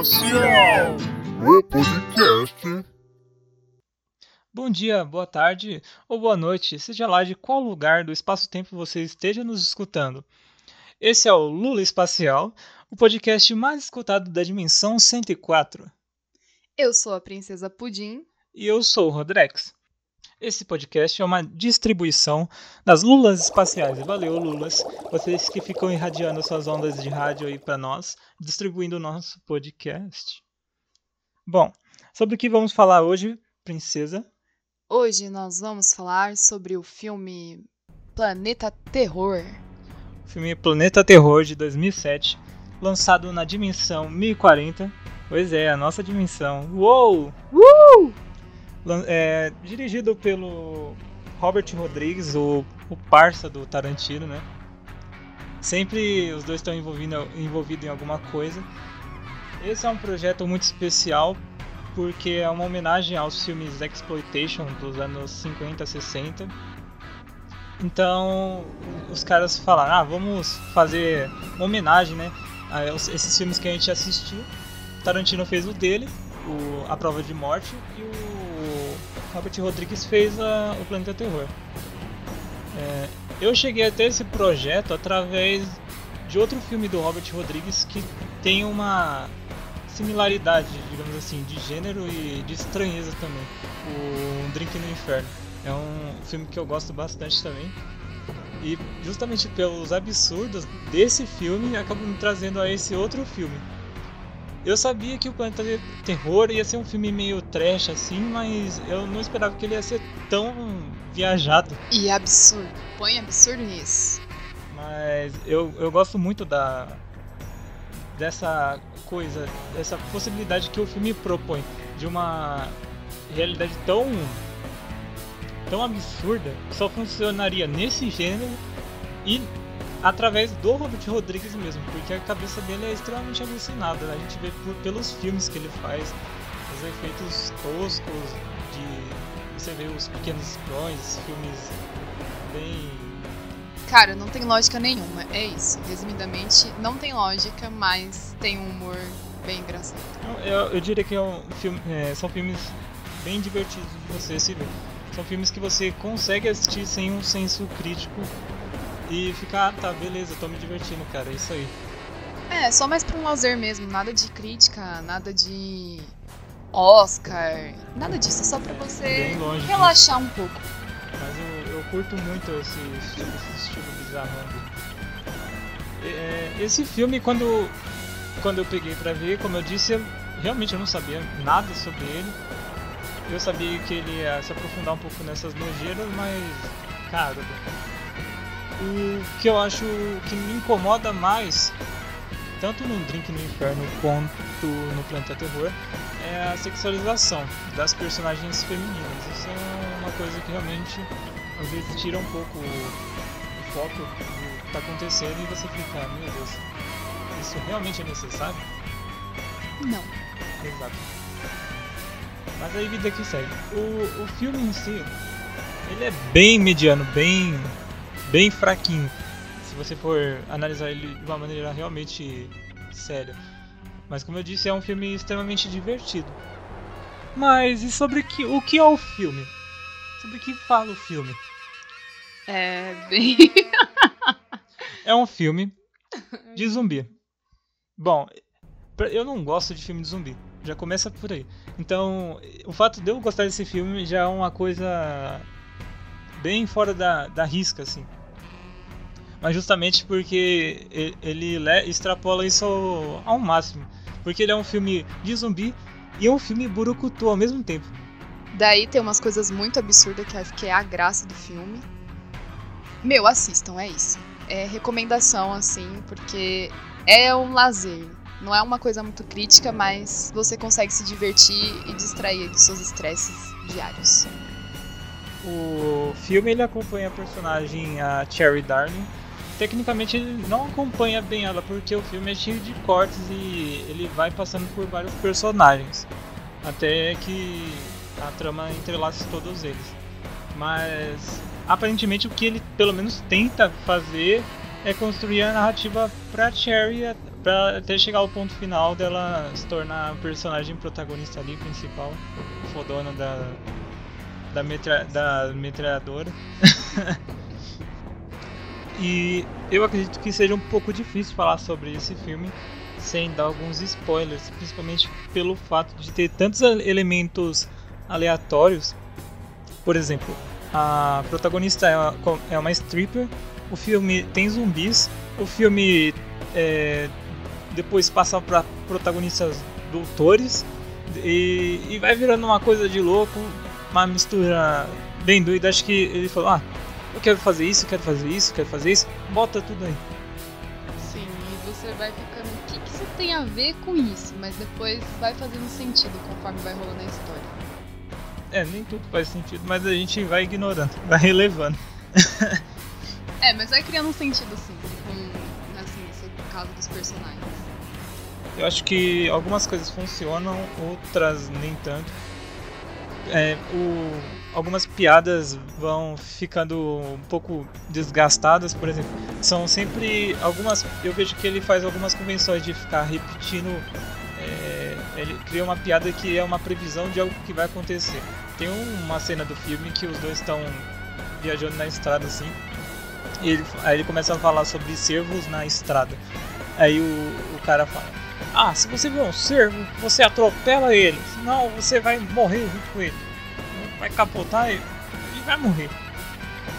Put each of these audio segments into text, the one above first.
Espacial, o podcast. Bom dia, boa tarde ou boa noite, seja lá de qual lugar do espaço-tempo você esteja nos escutando. Esse é o Lula Espacial, o podcast mais escutado da dimensão 104. Eu sou a Princesa Pudim. E eu sou o Rodrex. Esse podcast é uma distribuição das Lulas espaciais. Valeu, Lulas. Vocês que ficam irradiando suas ondas de rádio aí para nós, distribuindo o nosso podcast. Bom, sobre o que vamos falar hoje, princesa? Hoje nós vamos falar sobre o filme Planeta Terror. O filme Planeta Terror de 2007, lançado na dimensão 1040. Pois é, a nossa dimensão. Uou! Uh! É, dirigido pelo Robert Rodrigues, o, o parça do Tarantino, né? Sempre os dois estão envolvidos envolvido em alguma coisa. Esse é um projeto muito especial porque é uma homenagem aos filmes Exploitation dos anos 50, 60. Então, os caras falaram: "Ah, vamos fazer uma homenagem, né, a esses filmes que a gente assistiu". Tarantino fez o dele, o A Prova de Morte, e o Robert Rodrigues fez a, o Planeta Terror. É, eu cheguei até esse projeto através de outro filme do Robert Rodrigues que tem uma similaridade, digamos assim, de gênero e de estranheza também. O Drink no Inferno. É um filme que eu gosto bastante também. E justamente pelos absurdos desse filme acabou me trazendo a esse outro filme. Eu sabia que o Planeta Terror ia ser um filme meio trash assim, mas eu não esperava que ele ia ser tão viajado. E absurdo. Põe absurdo nisso. Mas eu, eu gosto muito da dessa coisa, dessa possibilidade que o filme propõe de uma realidade tão tão absurda que só funcionaria nesse gênero e através do Robert Rodrigues mesmo, porque a cabeça dele é extremamente alucinada. A gente vê por, pelos filmes que ele faz, os efeitos toscos de você vê os pequenos espiões, filmes bem Cara, não tem lógica nenhuma, é isso. Resumidamente, não tem lógica, mas tem um humor bem engraçado. Eu, eu diria que é um filme, é, são filmes bem divertidos de você se ver. São filmes que você consegue assistir sem um senso crítico e ficar, ah, tá, beleza, tô me divertindo, cara, é isso aí. É, só mais pra um lazer mesmo, nada de crítica, nada de Oscar, nada disso, só pra você relaxar um pouco. Mas eu, eu curto muito esse estilo, esse estilo bizarro. É, esse filme, quando, quando eu peguei pra ver, como eu disse, eu, realmente eu não sabia nada sobre ele. Eu sabia que ele ia se aprofundar um pouco nessas nojeiras, mas, cara, o que eu acho que me incomoda mais, tanto no Drink no Inferno quanto no Planeta Terror, é a sexualização das personagens femininas. Isso é uma coisa que realmente às vezes tira um pouco o foco do que está acontecendo e você fica, meu Deus, isso realmente é necessário? Não. Exato. Mas aí vida que segue. O, o filme em si, ele é bem mediano, bem bem fraquinho. Se você for analisar ele de uma maneira realmente séria. Mas como eu disse, é um filme extremamente divertido. Mas e sobre que, o que é o filme? Sobre o que fala o filme? É bem. é um filme de zumbi. Bom, eu não gosto de filme de zumbi. Já começa por aí. Então, o fato de eu gostar desse filme já é uma coisa bem fora da, da risca, assim mas justamente porque ele extrapola isso ao, ao máximo. Porque ele é um filme de zumbi e é um filme burucutu ao mesmo tempo. Daí tem umas coisas muito absurdas que acho que é a graça do filme. Meu, assistam, é isso. É recomendação, assim, porque é um lazer. Não é uma coisa muito crítica, mas você consegue se divertir e distrair dos seus estresses diários. O filme ele acompanha a personagem a Cherry Darling, tecnicamente ele não acompanha bem ela, porque o filme é cheio de cortes e ele vai passando por vários personagens. Até que a trama entrelaça todos eles. Mas aparentemente o que ele pelo menos tenta fazer é construir a narrativa pra Cherry Pra até chegar ao ponto final dela se tornar a personagem protagonista ali, principal, fodona da. da, metra, da metralhadora. e eu acredito que seja um pouco difícil falar sobre esse filme sem dar alguns spoilers, principalmente pelo fato de ter tantos elementos aleatórios. Por exemplo, a protagonista é uma, é uma stripper, o filme tem zumbis, o filme é, depois passa para protagonistas doutores e, e, vai virando uma coisa de louco, uma mistura bem doida. Acho que ele falou: Ah, eu quero fazer isso, quero fazer isso, quero fazer isso, bota tudo aí. Sim, e você vai ficando: o que, que isso tem a ver com isso? Mas depois vai fazendo sentido conforme vai rolando a história. É, nem tudo faz sentido, mas a gente vai ignorando, vai relevando. é, mas vai criando um sentido sim, com, assim, nesse caso dos personagens. Eu acho que algumas coisas funcionam, outras nem tanto. É, o, algumas piadas vão ficando um pouco desgastadas, por exemplo. São sempre algumas. Eu vejo que ele faz algumas convenções de ficar repetindo é, ele cria uma piada que é uma previsão de algo que vai acontecer. Tem uma cena do filme que os dois estão viajando na estrada assim, e ele, aí ele começa a falar sobre cervos na estrada. Aí o, o cara fala: Ah, se você vê um cervo, você atropela ele, senão você vai morrer junto com ele. Vai capotar e, e vai morrer.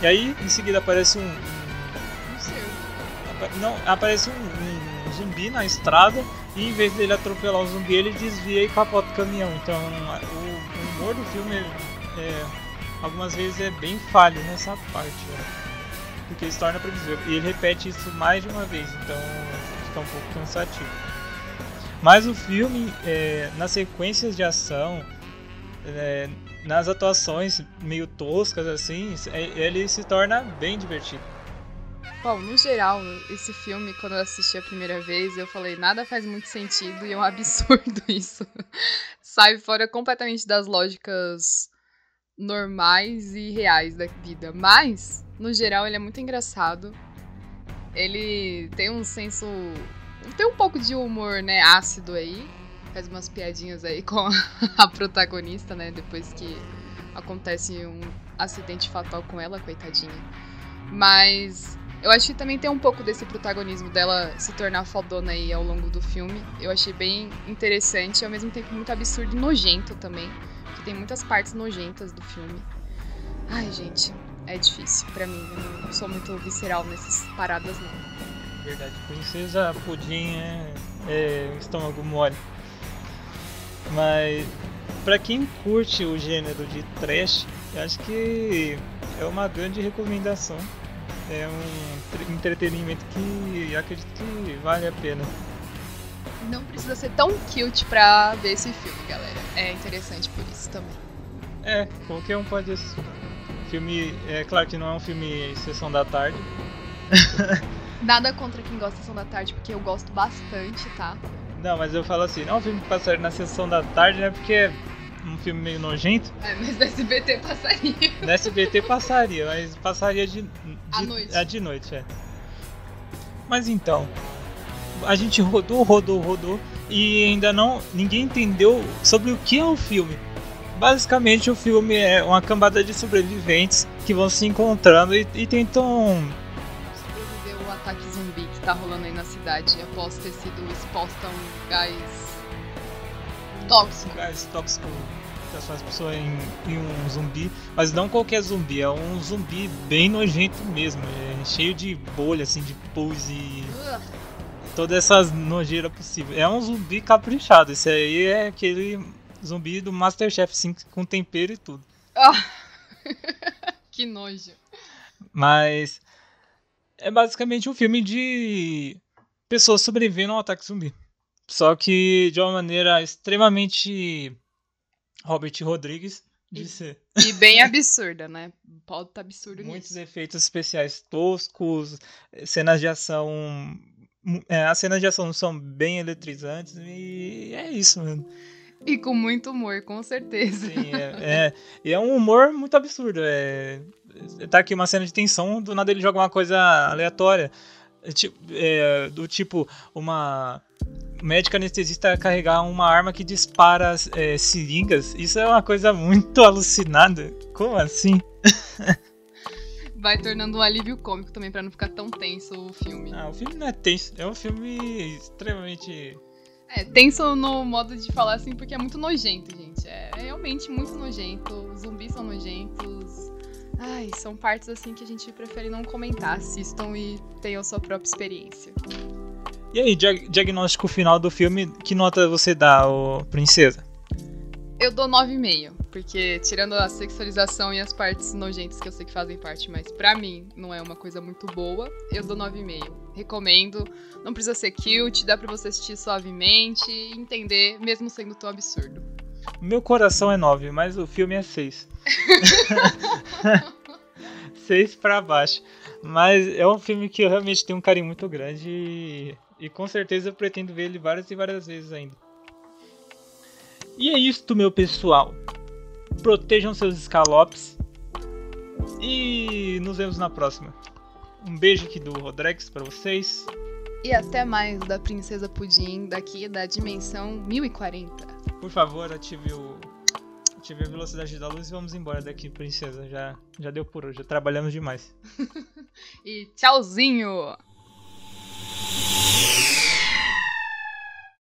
E aí em seguida aparece um. um cervo. Não, aparece um, um, um zumbi na estrada e em vez dele atropelar o zumbi, ele desvia e capota o caminhão. Então o, humor do filme é, algumas vezes é bem falho nessa parte. Né? Porque se torna previsível. E ele repete isso mais de uma vez, então fica um pouco cansativo. Mas o filme, é, nas sequências de ação, é, nas atuações meio toscas assim, é, ele se torna bem divertido. Bom, no geral, esse filme, quando eu assisti a primeira vez, eu falei, nada faz muito sentido e é um absurdo isso. Sai fora completamente das lógicas normais e reais da vida. Mas, no geral, ele é muito engraçado. Ele tem um senso. Tem um pouco de humor, né, ácido aí. Faz umas piadinhas aí com a protagonista, né? Depois que acontece um acidente fatal com ela, coitadinha. Mas eu acho que também tem um pouco desse protagonismo dela se tornar fodona aí ao longo do filme. Eu achei bem interessante ao mesmo tempo muito absurdo e nojento também. Que tem muitas partes nojentas do filme. Ai, gente, é difícil para mim. Eu não sou muito visceral nessas paradas, não. Verdade, princesa pudim é, é estômago mole. Mas para quem curte o gênero de trash, eu acho que é uma grande recomendação é um entretenimento que acredito que vale a pena. Não precisa ser tão cute pra ver esse filme, galera. É interessante por isso também. É, qualquer um pode assistir. Filme, é claro que não é um filme sessão da tarde. Nada contra quem gosta de sessão da tarde, porque eu gosto bastante, tá? Não, mas eu falo assim, não é um filme que passaria na sessão da tarde, né? Porque um filme meio nojento. É, mas no SBT passaria. No SBT passaria, mas passaria de, de, à noite. É, de noite, é. Mas então, a gente rodou, rodou, rodou e ainda não ninguém entendeu sobre o que é o filme. Basicamente, o filme é uma cambada de sobreviventes que vão se encontrando e, e tentam ataque zumbi que tá rolando aí na cidade após ter sido exposta a um gás tóxico. Gás tóxico transforma as pessoas em, em, um zumbi, mas não qualquer zumbi, é um zumbi bem nojento mesmo, é cheio de bolha, assim, de pus e uh. todas essas nojeiras possíveis. É um zumbi caprichado, esse aí é aquele zumbi do Masterchef, assim, com tempero e tudo. Ah. que nojo. Mas é basicamente um filme de pessoas sobrevivendo ao ataque zumbi. Só que de uma maneira extremamente Robert Rodrigues de e, ser. E bem absurda, né? Pode estar tá absurdo Muitos nisso. efeitos especiais toscos, cenas de ação. É, as cenas de ação são bem eletrizantes e é isso mesmo. E com muito humor, com certeza. Sim, é, é, e é um humor muito absurdo. É, tá aqui uma cena de tensão, do nada ele joga uma coisa aleatória. É, é, do tipo, uma médica anestesista carregar uma arma que dispara é, seringas. Isso é uma coisa muito alucinada. Como assim? Vai tornando um alívio cômico também, pra não ficar tão tenso o filme. Ah, o filme não é tenso. É um filme extremamente. É, tenso no modo de falar assim, porque é muito nojento, gente. É realmente muito nojento. Os zumbis são nojentos. Ai, são partes assim que a gente prefere não comentar. Assistam e tenham sua própria experiência. E aí, diag diagnóstico final do filme, que nota você dá, ô princesa? Eu dou 9,5, porque tirando a sexualização e as partes nojentas que eu sei que fazem parte, mas pra mim não é uma coisa muito boa, eu dou 9,5. Recomendo, não precisa ser cute, dá pra você assistir suavemente e entender, mesmo sendo tão absurdo. Meu coração é 9, mas o filme é 6. 6 pra baixo. Mas é um filme que eu realmente tenho um carinho muito grande e, e com certeza eu pretendo ver ele várias e várias vezes ainda. E é isto, meu pessoal. Protejam seus escalopes. E nos vemos na próxima. Um beijo aqui do Rodrigues para vocês. E até mais da Princesa Pudim daqui da dimensão 1040. Por favor, ative o ative a velocidade da luz e vamos embora daqui, princesa. Já já deu por hoje. Já trabalhamos demais. e tchauzinho.